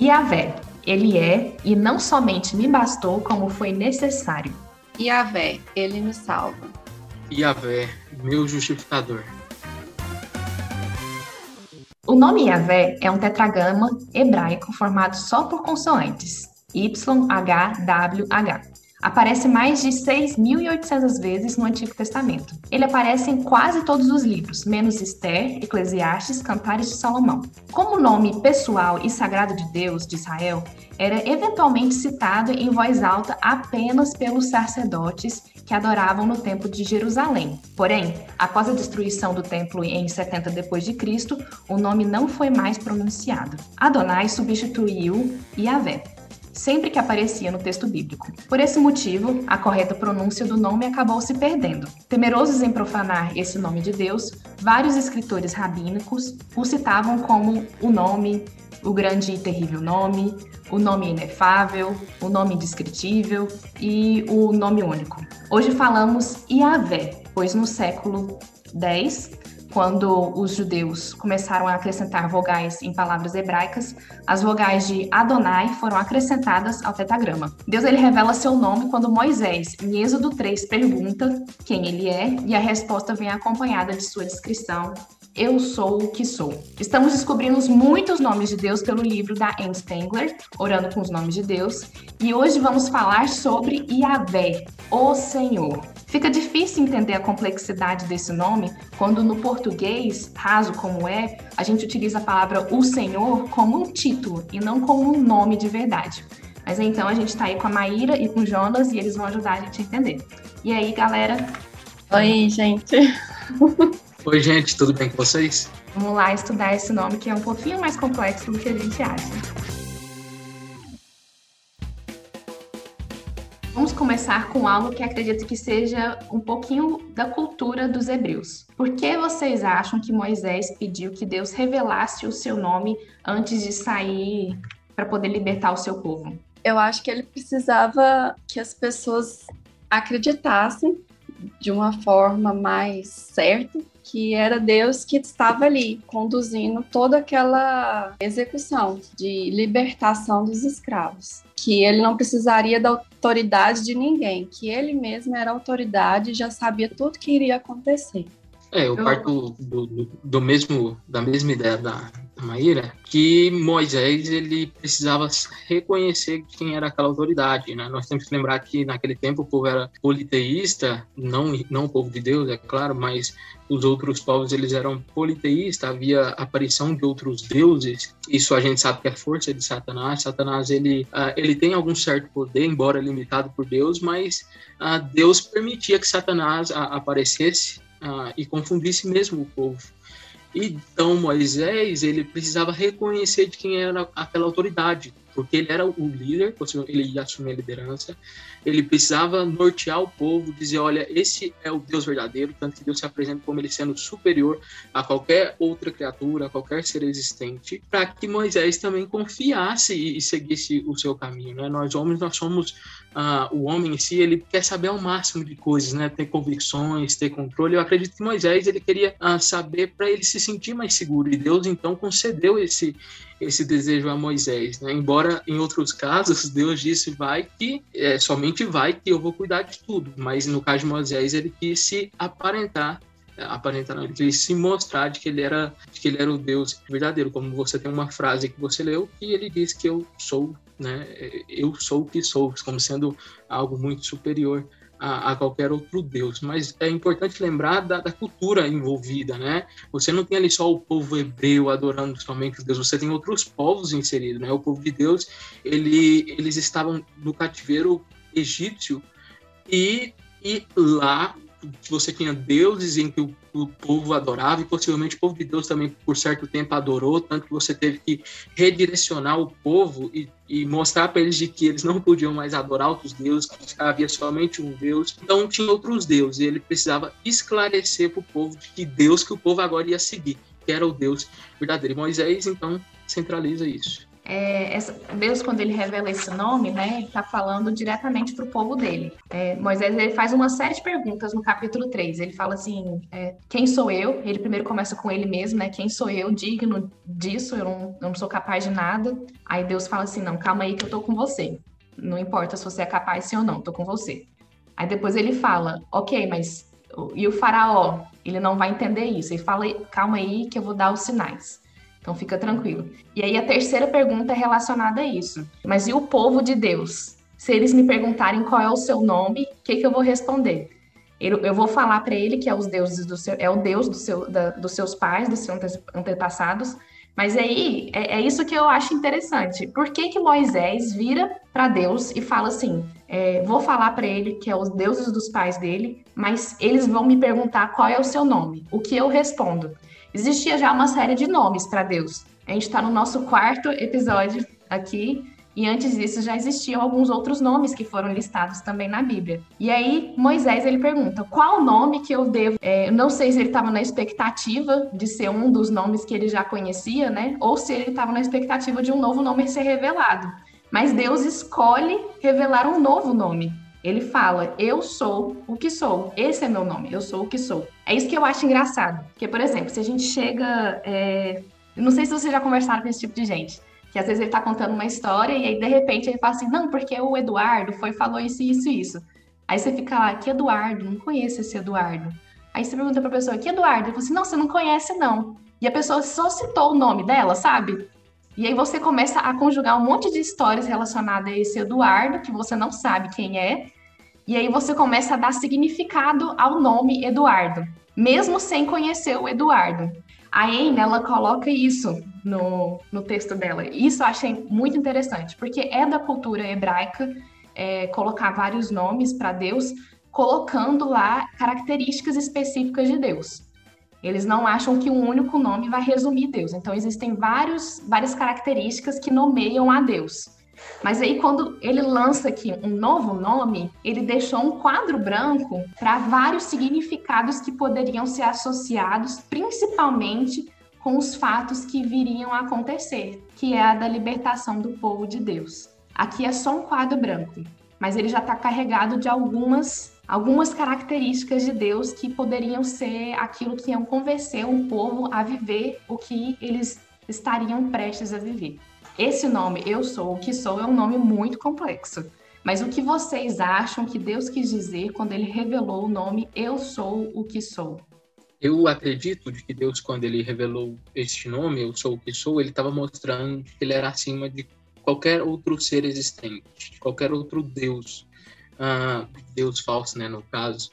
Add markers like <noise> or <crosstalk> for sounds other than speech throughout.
Yahvé, ele é e não somente me bastou, como foi necessário. Yahvé, ele me salva. Yahvé, meu justificador. O nome Yahvé é um tetragrama hebraico formado só por consoantes, Y, H, W, H aparece mais de 6.800 vezes no Antigo Testamento. Ele aparece em quase todos os livros, menos Esther, Eclesiastes, Cantares de Salomão. Como nome pessoal e sagrado de Deus, de Israel, era eventualmente citado em voz alta apenas pelos sacerdotes que adoravam no Templo de Jerusalém. Porém, após a destruição do templo em 70 depois de Cristo, o nome não foi mais pronunciado. Adonai substituiu Yahvé sempre que aparecia no texto bíblico. Por esse motivo, a correta pronúncia do nome acabou se perdendo. Temerosos em profanar esse nome de Deus, vários escritores rabínicos o citavam como o nome, o grande e terrível nome, o nome inefável, o nome indescritível e o nome único. Hoje falamos Iavé, pois no século X quando os judeus começaram a acrescentar vogais em palavras hebraicas, as vogais de Adonai foram acrescentadas ao tetagrama. Deus ele revela seu nome quando Moisés, em Êxodo 3, pergunta quem ele é e a resposta vem acompanhada de sua descrição eu sou o que sou. Estamos descobrindo muitos nomes de Deus pelo livro da Anne Spengler, Orando com os Nomes de Deus, e hoje vamos falar sobre Yahvé, o Senhor. Fica difícil entender a complexidade desse nome quando no português, raso como é, a gente utiliza a palavra o Senhor como um título e não como um nome de verdade. Mas então a gente está aí com a Maíra e com o Jonas e eles vão ajudar a gente a entender. E aí, galera? Oi, gente. <laughs> Oi, gente, tudo bem com vocês? Vamos lá estudar esse nome que é um pouquinho mais complexo do que a gente acha. Vamos começar com algo que acredito que seja um pouquinho da cultura dos hebreus. Por que vocês acham que Moisés pediu que Deus revelasse o seu nome antes de sair para poder libertar o seu povo? Eu acho que ele precisava que as pessoas acreditassem de uma forma mais certa que era Deus que estava ali conduzindo toda aquela execução de libertação dos escravos, que ele não precisaria da autoridade de ninguém, que ele mesmo era autoridade e já sabia tudo que iria acontecer. É, eu parto do, do, do mesmo da mesma ideia da, Maíra, que Moisés ele precisava reconhecer quem era aquela autoridade. Né? Nós temos que lembrar que naquele tempo o povo era politeísta, não, não o povo de Deus, é claro, mas os outros povos eles eram politeístas, havia aparição de outros deuses. Isso a gente sabe que é força de Satanás. Satanás ele, uh, ele tem algum certo poder, embora limitado por Deus, mas uh, Deus permitia que Satanás uh, aparecesse e confundisse mesmo o povo. Então Moisés ele precisava reconhecer de quem era aquela autoridade, porque ele era o líder, ele ia assumir a liderança, ele precisava nortear o povo, dizer, olha, esse é o Deus verdadeiro, tanto que Deus se apresenta como ele sendo superior a qualquer outra criatura, a qualquer ser existente, para que Moisés também confiasse e seguisse o seu caminho, né? Nós homens, nós somos uh, o homem em si, ele quer saber ao máximo de coisas, né? Ter convicções, ter controle. Eu acredito que Moisés ele queria uh, saber para ele se sentir mais seguro e Deus então concedeu esse esse desejo a Moisés, né? Embora em outros casos <laughs> Deus disse vai que é, somente vai que eu vou cuidar de tudo, mas no caso de Moisés ele quis se aparentar aparentar não, ele quis se mostrar de que ele era de que ele era o Deus verdadeiro, como você tem uma frase que você leu que ele diz que eu sou, né? Eu sou o que sou, como sendo algo muito superior a, a, qualquer outro Deus. Mas é importante lembrar da, da, cultura envolvida, né? Você não tem ali só o povo hebreu adorando somente Deus, você tem outros povos inseridos, né? O povo de Deus, ele, eles estavam no cativeiro egípcio e, e lá você tinha deuses em que o, o, povo adorava e possivelmente o povo de Deus também por certo tempo adorou, tanto que você teve que redirecionar o povo e, e mostrar para eles de que eles não podiam mais adorar outros deuses, que havia somente um Deus. Então tinha outros deuses e ele precisava esclarecer para o povo de que Deus que o povo agora ia seguir, que era o Deus verdadeiro. Moisés então centraliza isso. É, essa, Deus, quando ele revela esse nome, né, está falando diretamente para o povo dele. É, Moisés ele faz uma série de perguntas no capítulo 3. Ele fala assim: é, quem sou eu? Ele primeiro começa com ele mesmo, né? Quem sou eu digno disso? Eu não, não sou capaz de nada. Aí Deus fala assim: não, calma aí que eu tô com você. Não importa se você é capaz sim ou não, tô com você. Aí depois ele fala: ok, mas e o faraó? Ele não vai entender isso. Ele fala: calma aí que eu vou dar os sinais. Então fica tranquilo. E aí a terceira pergunta é relacionada a isso. Mas e o povo de Deus? Se eles me perguntarem qual é o seu nome, o que, que eu vou responder? Eu, vou falar para ele que é os deuses do seu, é o Deus do seu, da, dos seus pais, dos seus antepassados. Mas aí é, é, isso que eu acho interessante. Por que, que Moisés vira para Deus e fala assim: é, vou falar para ele que é os deuses dos pais dele, mas eles vão me perguntar qual é o seu nome? O que eu respondo? Existia já uma série de nomes para Deus. A gente está no nosso quarto episódio aqui, e antes disso já existiam alguns outros nomes que foram listados também na Bíblia. E aí Moisés ele pergunta: qual nome que eu devo? É, não sei se ele estava na expectativa de ser um dos nomes que ele já conhecia, né? Ou se ele estava na expectativa de um novo nome ser revelado. Mas Deus escolhe revelar um novo nome. Ele fala: Eu sou o que sou. Esse é meu nome. Eu sou o que sou. É isso que eu acho engraçado. Porque, por exemplo, se a gente chega. É... Não sei se vocês já conversaram com esse tipo de gente. Que às vezes ele tá contando uma história e aí, de repente, ele fala assim: Não, porque o Eduardo foi falou isso, isso e isso. Aí você fica lá: Que Eduardo? Não conheço esse Eduardo. Aí você pergunta pra pessoa: Que Eduardo? Ele fala assim: Não, você não conhece, não. E a pessoa só citou o nome dela, sabe? E aí você começa a conjugar um monte de histórias relacionadas a esse Eduardo, que você não sabe quem é, e aí você começa a dar significado ao nome Eduardo, mesmo sem conhecer o Eduardo. A Anne, ela coloca isso no, no texto dela. Isso eu achei muito interessante, porque é da cultura hebraica é, colocar vários nomes para Deus, colocando lá características específicas de Deus. Eles não acham que um único nome vai resumir Deus. Então, existem vários, várias características que nomeiam a Deus. Mas aí, quando ele lança aqui um novo nome, ele deixou um quadro branco para vários significados que poderiam ser associados, principalmente com os fatos que viriam a acontecer, que é a da libertação do povo de Deus. Aqui é só um quadro branco, mas ele já está carregado de algumas algumas características de Deus que poderiam ser aquilo que iam convencer o povo a viver o que eles estariam prestes a viver. Esse nome, Eu Sou o que Sou, é um nome muito complexo. Mas o que vocês acham que Deus quis dizer quando ele revelou o nome Eu Sou o que Sou? Eu acredito de que Deus, quando ele revelou este nome, Eu Sou o que Sou, ele estava mostrando que ele era acima de qualquer outro ser existente, de qualquer outro Deus uh, Deus falso, né, no caso,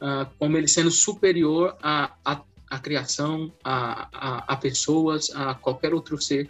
uh, como ele sendo superior à, à, à criação, a, a, a, pessoas, a qualquer outro ser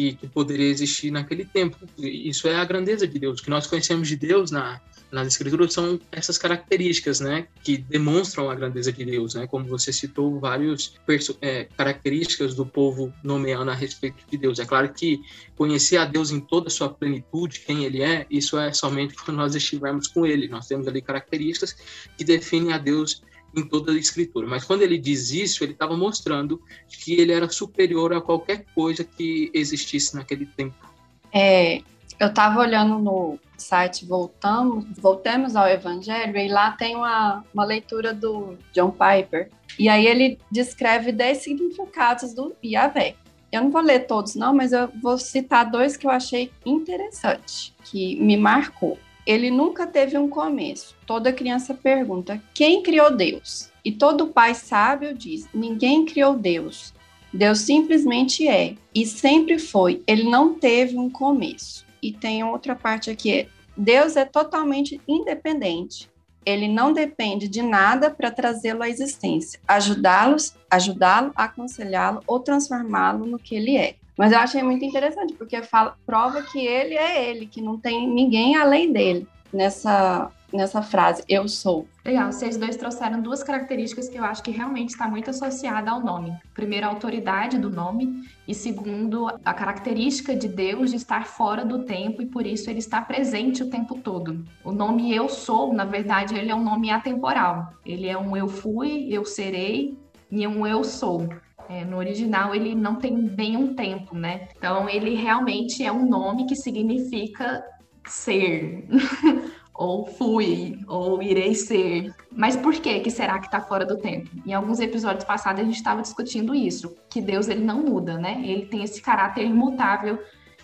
que, que, poderia existir naquele tempo. Isso é a grandeza de Deus. O que nós conhecemos de Deus na, nas escrituras são essas características, né, que demonstram a grandeza de Deus, né, como você citou várias é, características do povo nomeando a respeito de Deus. É claro que conhecer a Deus em toda a sua plenitude, quem Ele é, isso é somente quando nós estivermos com Ele. Nós temos ali características que definem a Deus em toda a escritura. Mas quando ele diz isso, ele estava mostrando que ele era superior a qualquer coisa que existisse naquele tempo. É, eu estava olhando no site Voltamos, Voltemos ao Evangelho e lá tem uma, uma leitura do John Piper. E aí ele descreve dez significados do Yahvé. Eu não vou ler todos, não, mas eu vou citar dois que eu achei interessante, que me marcou. Ele nunca teve um começo. Toda criança pergunta: quem criou Deus? E todo pai sábio diz: ninguém criou Deus. Deus simplesmente é e sempre foi. Ele não teve um começo. E tem outra parte aqui: Deus é totalmente independente. Ele não depende de nada para trazê-lo à existência, ajudá-los, ajudá-lo, aconselhá-lo ou transformá-lo no que ele é. Mas eu achei muito interessante, porque fala, prova que ele é ele, que não tem ninguém além dele nessa nessa frase, eu sou. Legal, vocês dois trouxeram duas características que eu acho que realmente está muito associada ao nome. Primeiro, a autoridade do nome, e segundo, a característica de Deus de estar fora do tempo e por isso ele está presente o tempo todo. O nome eu sou, na verdade, ele é um nome atemporal. Ele é um eu fui, eu serei e um eu sou. É, no original ele não tem bem um tempo, né? Então ele realmente é um nome que significa ser. <laughs> ou fui, ou irei ser. Mas por que que será que está fora do tempo? Em alguns episódios passados a gente estava discutindo isso, que Deus ele não muda, né? Ele tem esse caráter imutável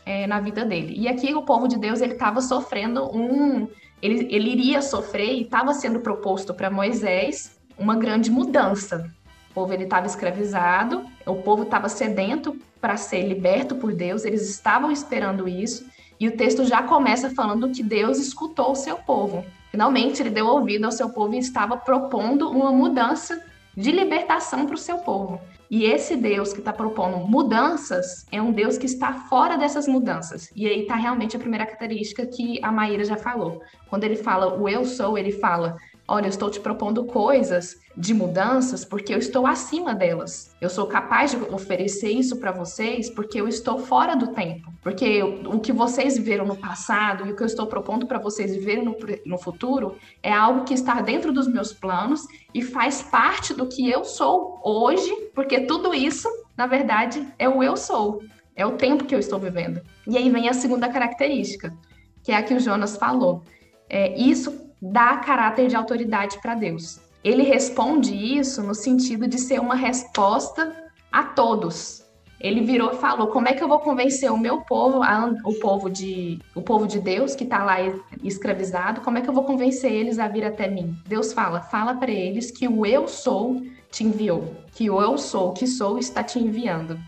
é, na vida dele. E aqui o povo de Deus ele estava sofrendo um, ele, ele iria sofrer e estava sendo proposto para Moisés uma grande mudança. O povo estava escravizado, o povo estava sedento para ser liberto por Deus, eles estavam esperando isso. E o texto já começa falando que Deus escutou o seu povo. Finalmente, ele deu ouvido ao seu povo e estava propondo uma mudança de libertação para o seu povo. E esse Deus que está propondo mudanças é um Deus que está fora dessas mudanças. E aí está realmente a primeira característica que a Maíra já falou. Quando ele fala o eu sou, ele fala Olha, eu estou te propondo coisas de mudanças porque eu estou acima delas. Eu sou capaz de oferecer isso para vocês porque eu estou fora do tempo. Porque eu, o que vocês viveram no passado e o que eu estou propondo para vocês viverem no, no futuro é algo que está dentro dos meus planos e faz parte do que eu sou hoje, porque tudo isso, na verdade, é o eu sou. É o tempo que eu estou vivendo. E aí vem a segunda característica, que é a que o Jonas falou. É, isso dá caráter de autoridade para Deus. Ele responde isso no sentido de ser uma resposta a todos. Ele virou e falou: "Como é que eu vou convencer o meu povo, a, o povo de o povo de Deus que está lá escravizado, como é que eu vou convencer eles a vir até mim?" Deus fala: "Fala para eles que o eu sou te enviou, que o eu sou, que sou está te enviando."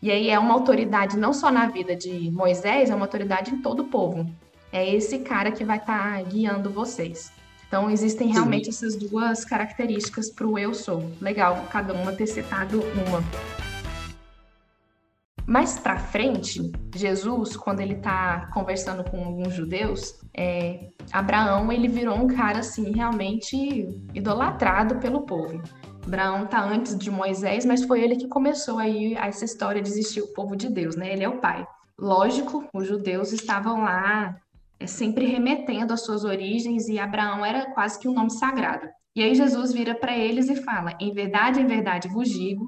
E aí é uma autoridade não só na vida de Moisés, é uma autoridade em todo o povo é esse cara que vai estar tá guiando vocês. Então, existem realmente Sim. essas duas características para o eu sou. Legal, cada uma ter citado uma. Mais para frente, Jesus, quando ele está conversando com alguns judeus, é, Abraão ele virou um cara assim realmente idolatrado pelo povo. Abraão tá antes de Moisés, mas foi ele que começou aí essa história de existir o povo de Deus, né? Ele é o pai. Lógico, os judeus estavam lá é sempre remetendo às suas origens, e Abraão era quase que um nome sagrado. E aí Jesus vira para eles e fala: Em verdade, em verdade vos digo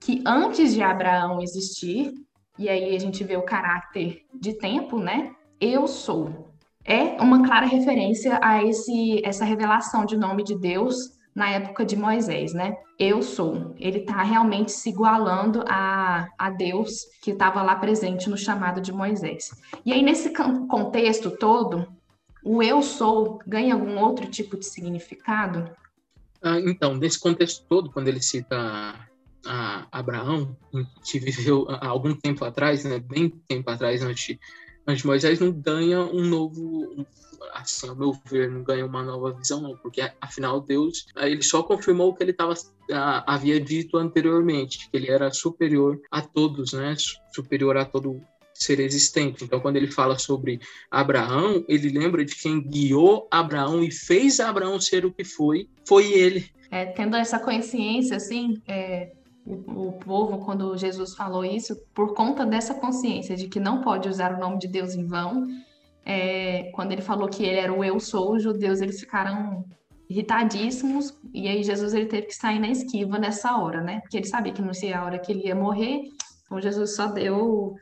que antes de Abraão existir, e aí a gente vê o caráter de tempo, né? Eu sou. É uma clara referência a esse, essa revelação de nome de Deus na época de Moisés, né? Eu sou. Ele está realmente se igualando a, a Deus que estava lá presente no chamado de Moisés. E aí, nesse contexto todo, o eu sou ganha algum outro tipo de significado? Ah, então, nesse contexto todo, quando ele cita a Abraão, que viveu algum tempo atrás, né, bem tempo atrás, antes, de Moisés, não ganha um novo, assim, ao meu ver, não ganha uma nova visão, não, porque afinal Deus, ele só confirmou o que ele tava, havia dito anteriormente, que ele era superior a todos, né? Superior a todo ser existente. Então, quando ele fala sobre Abraão, ele lembra de quem guiou Abraão e fez Abraão ser o que foi, foi ele. É, tendo essa consciência, assim, é, o, o, povo, quando Jesus falou isso, por conta dessa consciência de que não pode usar o nome de Deus em vão, é, quando ele falou que ele era o eu sou, os judeus eles ficaram irritadíssimos e aí Jesus ele teve que sair na esquiva nessa hora, né? Porque ele sabia que não seria a hora que ele ia morrer, então Jesus só deu o,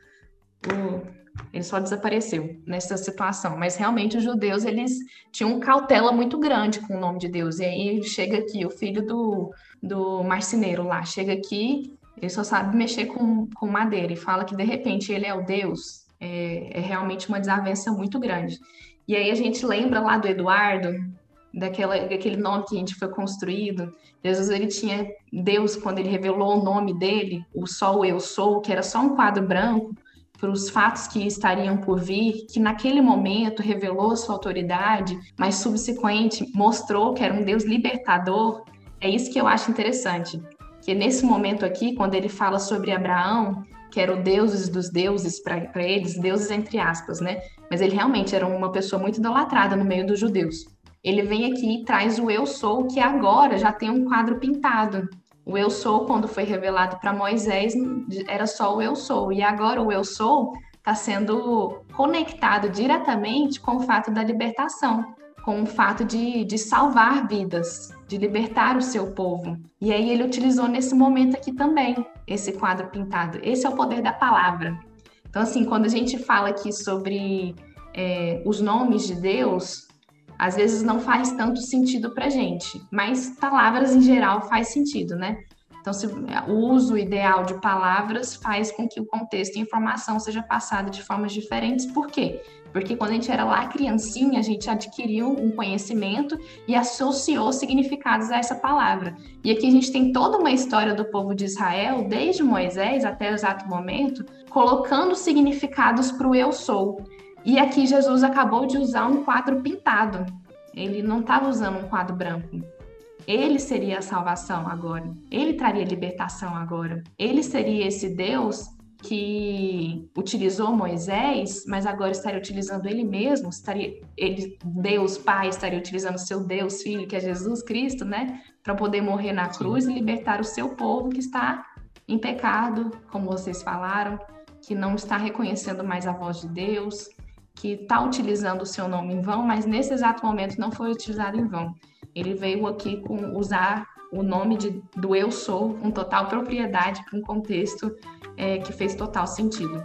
o ele só desapareceu nessa situação. Mas realmente os judeus eles tinham cautela muito grande com o nome de Deus. E aí chega aqui o filho do, do marceneiro lá, chega aqui, ele só sabe mexer com, com madeira e fala que de repente ele é o Deus é, é realmente uma desavença muito grande. E aí a gente lembra lá do Eduardo, daquela, daquele nome que a gente foi construído. Jesus ele tinha Deus quando ele revelou o nome dele, o Sol Eu Sou, que era só um quadro branco para os fatos que estariam por vir, que naquele momento revelou sua autoridade, mas subsequente mostrou que era um Deus libertador. É isso que eu acho interessante, que nesse momento aqui, quando ele fala sobre Abraão, que eram deuses dos deuses para eles, deuses entre aspas, né? Mas ele realmente era uma pessoa muito idolatrada no meio dos judeus. Ele vem aqui e traz o eu sou, que agora já tem um quadro pintado. O eu sou, quando foi revelado para Moisés, era só o eu sou. E agora o eu sou está sendo conectado diretamente com o fato da libertação. com o fato de, de salvar vidas, de libertar o seu povo. E aí ele utilizou nesse momento aqui também esse quadro pintado. Esse é o poder da palavra. Então, assim, quando a gente fala aqui sobre é, os nomes de Deus, às vezes não faz tanto sentido para gente, mas palavras em geral faz sentido, né? Então, se, o uso ideal de palavras faz com que o contexto e a informação seja passada de formas diferentes. Por quê? Porque quando a gente era lá criancinha, a gente adquiriu um conhecimento e associou significados a essa palavra. E aqui a gente tem toda uma história do povo de Israel, desde Moisés até o exato momento, colocando significados para o eu sou. E aqui Jesus acabou de usar um quadro pintado. Ele não estava usando um quadro branco. Ele seria a salvação agora. Ele traria libertação agora. Ele seria esse Deus que utilizou Moisés, mas agora estaria utilizando ele mesmo, estaria ele, Deus Pai estaria utilizando seu Deus Filho, que é Jesus Cristo, né, para poder morrer na cruz Sim. e libertar o seu povo que está em pecado, como vocês falaram, que não está reconhecendo mais a voz de Deus, que está utilizando o seu nome em vão, mas nesse exato momento não foi utilizado em vão. Ele veio aqui com usar o nome de, do eu sou com total propriedade para um contexto é, que fez total sentido.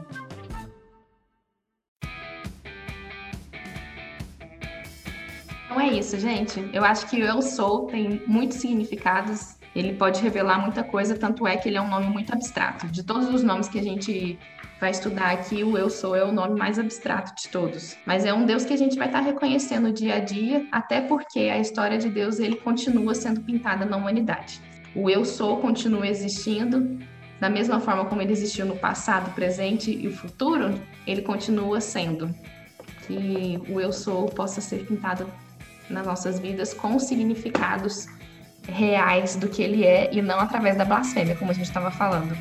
Então é isso, gente. Eu acho que o eu sou tem muitos significados. Ele pode revelar muita coisa, tanto é que ele é um nome muito abstrato. De todos os nomes que a gente vai estudar aqui, o eu sou é o nome mais abstrato de todos. Mas é um Deus que a gente vai estar reconhecendo dia a dia, até porque a história de Deus ele continua sendo pintada na humanidade. O eu sou continua existindo, da mesma forma como ele existiu no passado, presente e futuro, ele continua sendo. Que o eu sou possa ser pintado nas nossas vidas com significados reais do que ele é e não através da blasfêmia, como a gente estava falando.